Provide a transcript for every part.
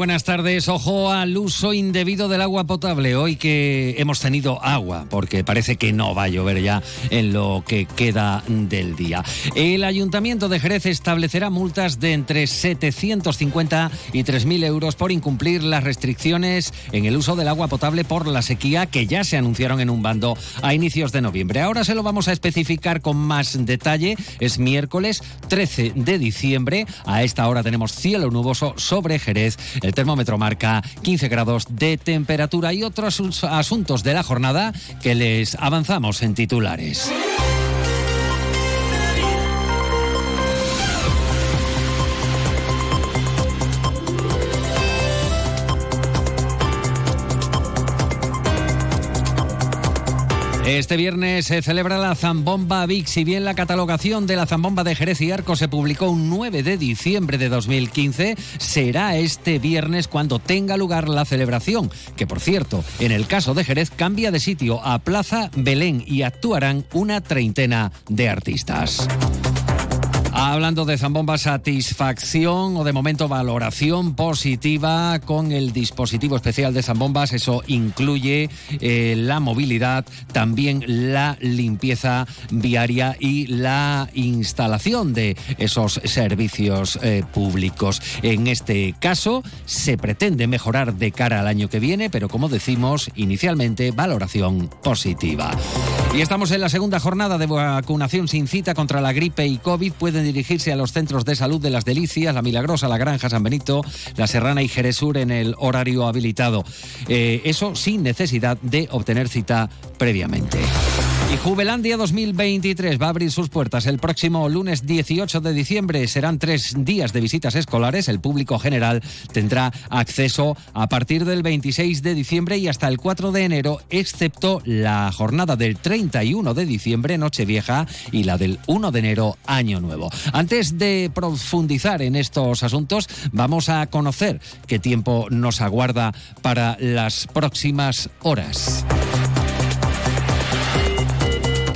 Buenas tardes. Ojo al uso indebido del agua potable. Hoy que hemos tenido agua, porque parece que no va a llover ya en lo que queda del día. El Ayuntamiento de Jerez establecerá multas de entre 750 y 3.000 euros por incumplir las restricciones en el uso del agua potable por la sequía que ya se anunciaron en un bando a inicios de noviembre. Ahora se lo vamos a especificar con más detalle. Es miércoles 13 de diciembre. A esta hora tenemos cielo nuboso sobre Jerez termómetro marca 15 grados de temperatura y otros asuntos de la jornada que les avanzamos en titulares. Este viernes se celebra la Zambomba VIX. Si bien la catalogación de la Zambomba de Jerez y Arco se publicó un 9 de diciembre de 2015, será este viernes cuando tenga lugar la celebración, que por cierto, en el caso de Jerez cambia de sitio a Plaza Belén y actuarán una treintena de artistas. Hablando de Zambomba, satisfacción o de momento valoración positiva con el dispositivo especial de Zambombas. Eso incluye eh, la movilidad, también la limpieza viaria y la instalación de esos servicios eh, públicos. En este caso, se pretende mejorar de cara al año que viene, pero como decimos inicialmente, valoración positiva. Y estamos en la segunda jornada de vacunación sin cita contra la gripe y COVID. Pueden dirigirse a los centros de salud de Las Delicias, La Milagrosa, La Granja, San Benito, La Serrana y Jeresur en el horario habilitado. Eh, eso sin necesidad de obtener cita previamente. Y Jubelandia 2023 va a abrir sus puertas el próximo lunes 18 de diciembre. Serán tres días de visitas escolares. El público general tendrá acceso a partir del 26 de diciembre y hasta el 4 de enero, excepto la jornada del 31 de diciembre, Nochevieja, y la del 1 de enero, Año Nuevo. Antes de profundizar en estos asuntos, vamos a conocer qué tiempo nos aguarda para las próximas horas.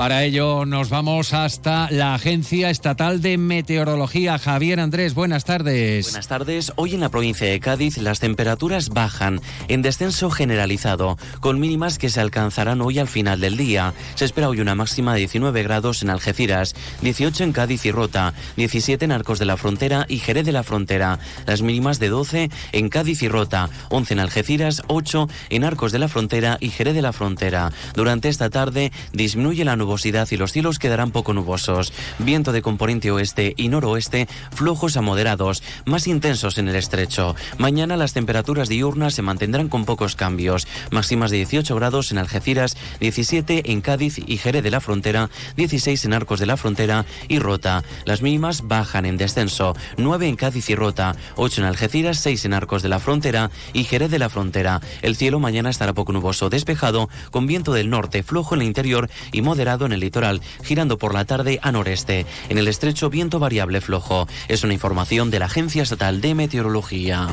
Para ello nos vamos hasta la Agencia Estatal de Meteorología. Javier Andrés, buenas tardes. Buenas tardes. Hoy en la provincia de Cádiz las temperaturas bajan en descenso generalizado, con mínimas que se alcanzarán hoy al final del día. Se espera hoy una máxima de 19 grados en Algeciras, 18 en Cádiz y Rota, 17 en Arcos de la Frontera y Jerez de la Frontera. Las mínimas de 12 en Cádiz y Rota, 11 en Algeciras, 8 en Arcos de la Frontera y Jerez de la Frontera. Durante esta tarde disminuye la nubosidad y los cielos quedarán poco nubosos. Viento de componente oeste y noroeste flojos a moderados, más intensos en el estrecho. Mañana las temperaturas diurnas se mantendrán con pocos cambios. Máximas de 18 grados en Algeciras, 17 en Cádiz y Jerez de la Frontera, 16 en Arcos de la Frontera y Rota. Las mínimas bajan en descenso, 9 en Cádiz y Rota, 8 en Algeciras, 6 en Arcos de la Frontera y Jerez de la Frontera. El cielo mañana estará poco nuboso, despejado, con viento del norte, flojo en el interior y moderado en el litoral, girando por la tarde a noreste. En el estrecho, viento variable flojo. Es una información de la Agencia Estatal de Meteorología.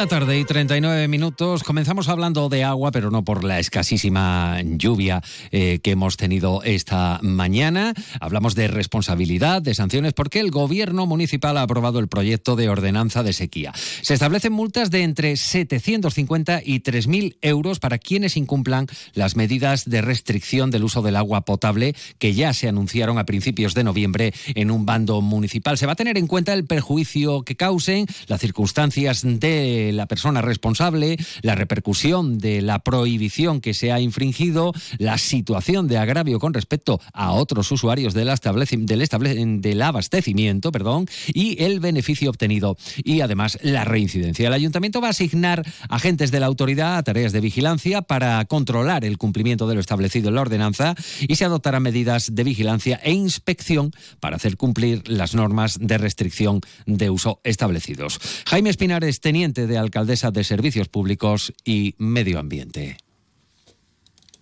La tarde y 39 minutos. Comenzamos hablando de agua, pero no por la escasísima lluvia eh, que hemos tenido esta mañana. Hablamos de responsabilidad, de sanciones, porque el gobierno municipal ha aprobado el proyecto de ordenanza de sequía. Se establecen multas de entre 750 y 3.000 euros para quienes incumplan las medidas de restricción del uso del agua potable que ya se anunciaron a principios de noviembre en un bando municipal. Se va a tener en cuenta el perjuicio que causen, las circunstancias de la persona responsable, la repercusión de la prohibición que se ha infringido, la situación de agravio con respecto a otros usuarios del, del, del abastecimiento perdón, y el beneficio obtenido y además la reincidencia. El ayuntamiento va a asignar agentes de la autoridad a tareas de vigilancia para controlar el cumplimiento de lo establecido en la ordenanza y se adoptarán medidas de vigilancia e inspección para hacer cumplir las normas de restricción de uso establecidos. Jaime Espinares, teniente de alcaldesa de Servicios Públicos y Medio Ambiente.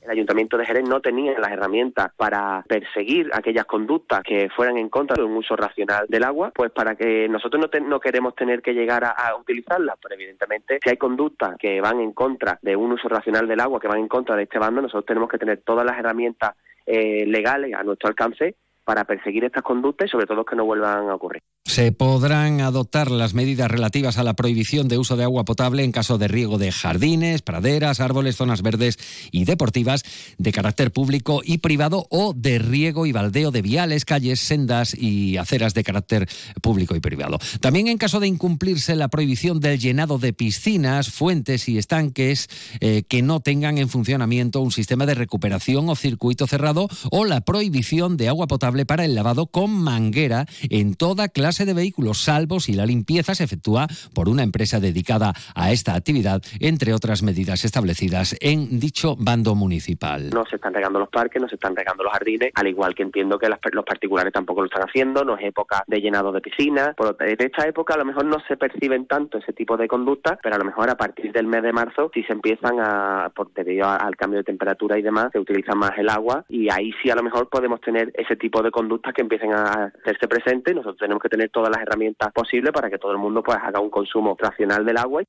El Ayuntamiento de Jerez no tenía las herramientas para perseguir aquellas conductas que fueran en contra de un uso racional del agua, pues para que nosotros no, queremos tener que llegar a, utilizarlas, pero evidentemente si hay conductas que van en contra de un uso racional del agua, que van en contra de este bando, nosotros tenemos que tener todas las herramientas eh, legales a nuestro alcance para perseguir estas conductas y sobre todo que no vuelvan a ocurrir. Se podrán adoptar las medidas relativas a la prohibición de uso de agua potable en caso de riego de jardines, praderas, árboles, zonas verdes y deportivas de carácter público y privado o de riego y baldeo de viales, calles, sendas y aceras de carácter público y privado. También en caso de incumplirse la prohibición del llenado de piscinas, fuentes y estanques eh, que no tengan en funcionamiento un sistema de recuperación o circuito cerrado o la prohibición de agua potable para el lavado con manguera en toda clase de vehículos, salvo si la limpieza se efectúa por una empresa dedicada a esta actividad, entre otras medidas establecidas en dicho bando municipal. No se están regando los parques, no se están regando los jardines, al igual que entiendo que los particulares tampoco lo están haciendo, no es época de llenado de piscinas. Por en esta época a lo mejor no se perciben tanto ese tipo de conductas, pero a lo mejor a partir del mes de marzo si se empiezan a, por, debido al cambio de temperatura y demás, se utiliza más el agua y ahí sí a lo mejor podemos tener ese tipo de conductas que empiecen a hacerse presentes. Nosotros tenemos que tener todas las herramientas posibles para que todo el mundo pues haga un consumo racional del agua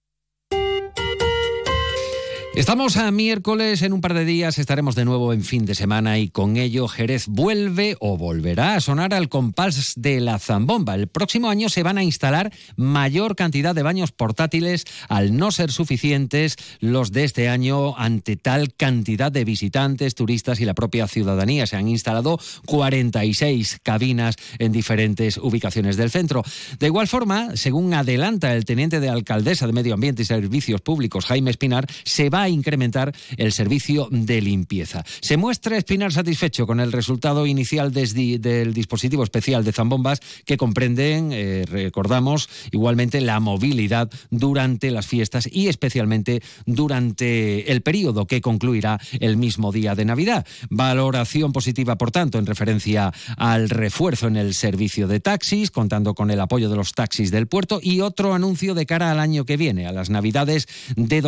Estamos a miércoles, en un par de días estaremos de nuevo en fin de semana y con ello Jerez vuelve o volverá a sonar al compás de la zambomba. El próximo año se van a instalar mayor cantidad de baños portátiles al no ser suficientes los de este año ante tal cantidad de visitantes, turistas y la propia ciudadanía. Se han instalado 46 cabinas en diferentes ubicaciones del centro. De igual forma, según adelanta el teniente de alcaldesa de Medio Ambiente y Servicios Públicos, Jaime Espinar, se va a incrementar el servicio de limpieza. Se muestra Espinar satisfecho con el resultado inicial del dispositivo especial de zambombas que comprenden, eh, recordamos, igualmente la movilidad durante las fiestas y especialmente durante el periodo que concluirá el mismo día de Navidad. Valoración positiva, por tanto, en referencia al refuerzo en el servicio de taxis, contando con el apoyo de los taxis del puerto y otro anuncio de cara al año que viene, a las Navidades de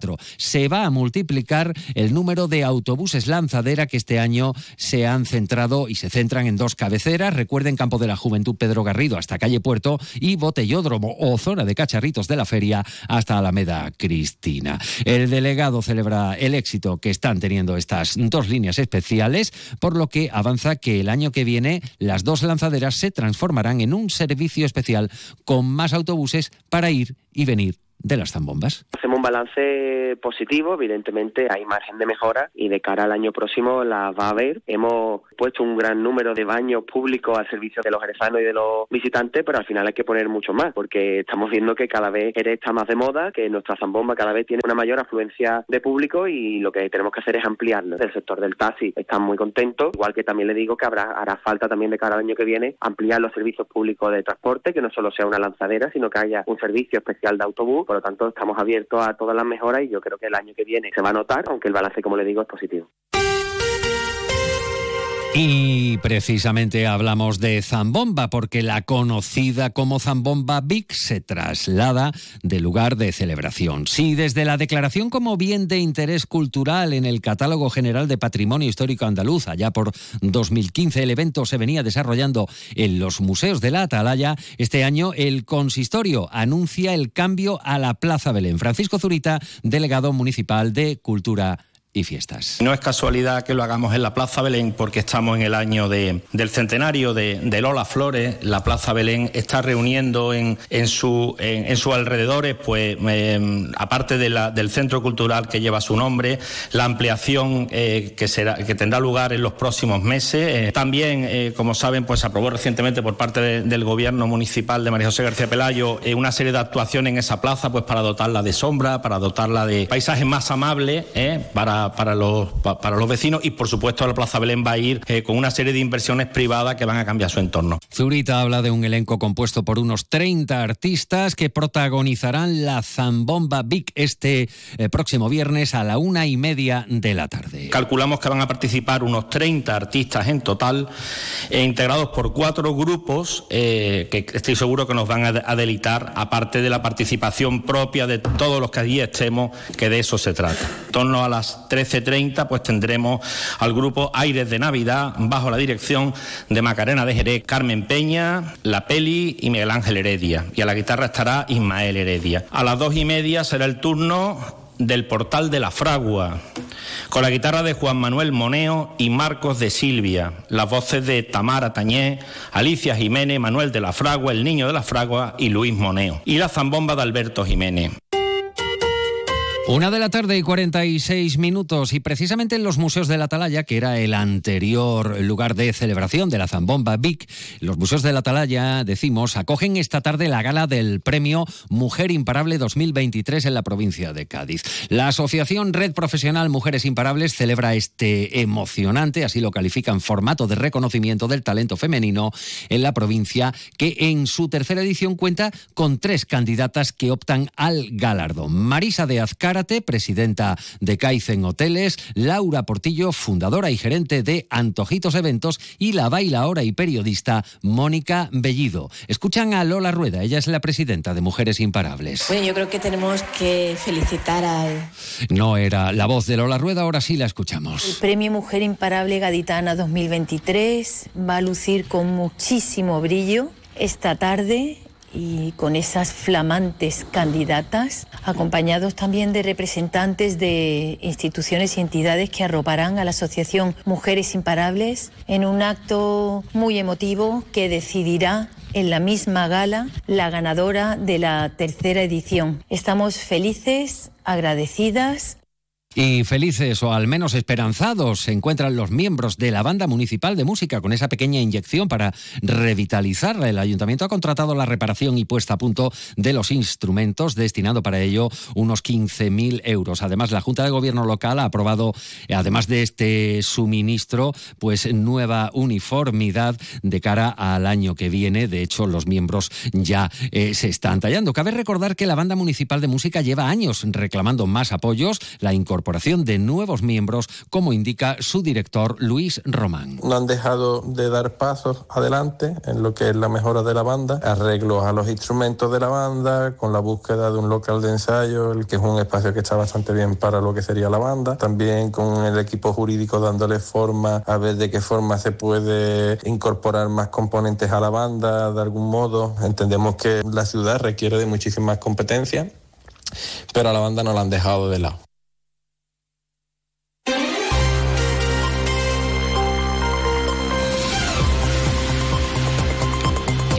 2024 se va a multiplicar el número de autobuses lanzadera que este año se han centrado y se centran en dos cabeceras. Recuerden Campo de la Juventud Pedro Garrido hasta Calle Puerto y Botellódromo o zona de cacharritos de la feria hasta Alameda Cristina. El delegado celebra el éxito que están teniendo estas dos líneas especiales, por lo que avanza que el año que viene las dos lanzaderas se transformarán en un servicio especial con más autobuses para ir y venir de las zambombas? Hacemos un balance positivo, evidentemente hay margen de mejora y de cara al año próximo las va a haber. Hemos puesto un gran número de baños públicos al servicio de los jerezanos y de los visitantes, pero al final hay que poner mucho más porque estamos viendo que cada vez Jerez está más de moda, que nuestra zambomba cada vez tiene una mayor afluencia de público y lo que tenemos que hacer es ampliarlo. El sector del taxi está muy contento, igual que también le digo que habrá hará falta también de cara al año que viene ampliar los servicios públicos de transporte, que no solo sea una lanzadera, sino que haya un servicio especial de autobús por lo tanto, estamos abiertos a todas las mejoras y yo creo que el año que viene se va a notar, aunque el balance, como le digo, es positivo. Y precisamente hablamos de Zambomba porque la conocida como Zambomba Big se traslada de lugar de celebración. Sí, desde la declaración como bien de interés cultural en el Catálogo General de Patrimonio Histórico Andaluz, allá por 2015 el evento se venía desarrollando en los museos de la Atalaya, este año el consistorio anuncia el cambio a la Plaza Belén. Francisco Zurita, delegado municipal de Cultura y fiestas. No es casualidad que lo hagamos en la Plaza Belén porque estamos en el año de, del centenario de, Lola Flores. La Plaza Belén está reuniendo en, en, su, en, sus alrededores, pues em, aparte de la, del centro cultural que lleva su nombre, la ampliación eh, que, será, que tendrá lugar en los próximos meses. Eh, también, eh, como saben, pues aprobó recientemente por parte del gobierno municipal de María José García Pelayo una serie de actuaciones en esa plaza, pues para dotarla de sombra, para dotarla de paisajes más amables, para para, los, para los vecinos y por supuesto la Plaza Belén va a ir eh, con una serie de inversiones privadas que van a cambiar su entorno. Zurita habla de un elenco compuesto por unos 30 artistas que protagonizarán la Zambomba Big este eh, próximo viernes a la una y media de la tarde. Calculamos que van a participar unos 30 artistas en total, eh, integrados por cuatro grupos que estoy seguro que nos van a, delitar, aparte de la participación propia de todos los que allí estemos, que de eso se trata. En torno a las 13.30 pues tendremos al grupo Aires de Navidad bajo la dirección de Macarena de Jerez, Carmen Peña, La Peli y Miguel Ángel Heredia. Y a la guitarra estará Ismael Heredia. A las dos y media será el turno del Portal de la Fragua, con la guitarra de Juan Manuel Moneo y Marcos de Silvia, las voces de Tamara Tañé, Alicia Jiménez, Manuel de la Fragua, el Niño de la Fragua y Luis Moneo, y la zambomba de Alberto Jiménez. Una de la tarde y 46 minutos y precisamente en los museos de la Atalaya, que era el anterior lugar de celebración de la Zambomba Vic, los museos de la Atalaya, decimos, acogen esta tarde la gala del premio Mujer Imparable 2023 en la provincia de Cádiz. La asociación Red Profesional Mujeres Imparables celebra este emocionante, así lo califican, formato de reconocimiento del talento femenino en la provincia, que en su tercera edición cuenta con tres candidatas que optan al galardón. Marisa de Azcara, presidenta de Kaizen Hoteles, Laura Portillo, fundadora y gerente de Antojitos Eventos, y la bailaora y periodista Mónica Bellido. Escuchan a Lola Rueda, ella es la presidenta de Mujeres Imparables. Bueno, yo creo que tenemos que felicitar al... No era la voz de Lola Rueda, ahora sí la escuchamos. El premio Mujer Imparable Gaditana 2023 va a lucir con muchísimo brillo esta tarde y con esas flamantes candidatas, acompañados también de representantes de instituciones y entidades que arroparán a la Asociación Mujeres Imparables en un acto muy emotivo que decidirá en la misma gala la ganadora de la tercera edición. Estamos felices, agradecidas y felices o al menos esperanzados se encuentran los miembros de la banda municipal de música con esa pequeña inyección para revitalizarla. El ayuntamiento ha contratado la reparación y puesta a punto de los instrumentos, destinando para ello unos 15.000 euros. Además, la Junta de Gobierno local ha aprobado, además de este suministro, pues nueva uniformidad de cara al año que viene. De hecho, los miembros ya eh, se están tallando. Cabe recordar que la banda municipal de música lleva años reclamando más apoyos, la incorporación incorporación de nuevos miembros, como indica su director Luis Román. No han dejado de dar pasos adelante en lo que es la mejora de la banda, arreglos a los instrumentos de la banda, con la búsqueda de un local de ensayo, el que es un espacio que está bastante bien para lo que sería la banda, también con el equipo jurídico dándole forma a ver de qué forma se puede incorporar más componentes a la banda de algún modo. Entendemos que la ciudad requiere de muchísimas competencias, pero a la banda no la han dejado de lado.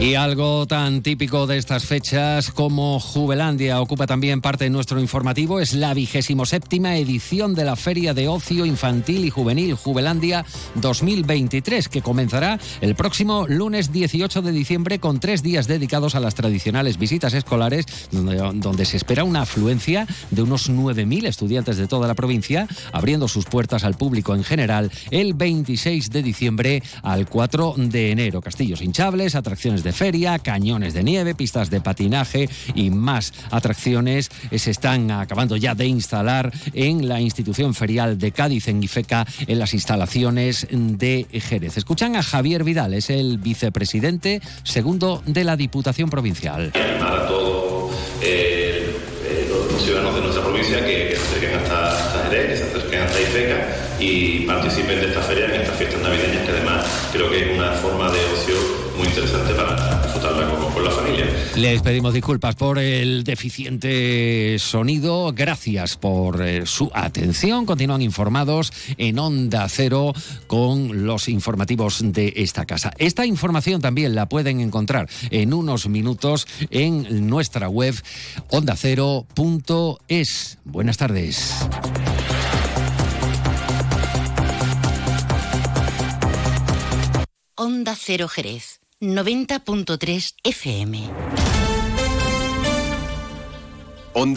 Y algo tan típico de estas fechas como Jubelandia ocupa también parte de nuestro informativo es la vigésimo séptima edición de la Feria de Ocio Infantil y Juvenil Jubelandia 2023 que comenzará el próximo lunes 18 de diciembre con tres días dedicados a las tradicionales visitas escolares donde, donde se espera una afluencia de unos 9.000 estudiantes de toda la provincia abriendo sus puertas al público en general el 26 de diciembre al 4 de enero. Castillos hinchables, atracciones de feria, cañones de nieve, pistas de patinaje y más atracciones se están acabando ya de instalar en la institución ferial de Cádiz, en Ifeca, en las instalaciones de Jerez. Escuchan a Javier Vidal, es el vicepresidente segundo de la Diputación Provincial. a todos eh, eh, los ciudadanos de nuestra provincia que, se acerquen hasta, Jerez, que se acerquen hasta Ifeca y participen de esta feria en estas fiestas navideñas que además creo que es una forma de ocio muy interesante para disfrutarla con, la familia. Les pedimos disculpas por el deficiente sonido. Gracias por eh, su atención. Continúan informados en Onda Cero con los informativos de esta casa. Esta información también la pueden encontrar en unos minutos en nuestra web ondacero.es. Buenas tardes. Onda Cero Jerez 90.3 FM.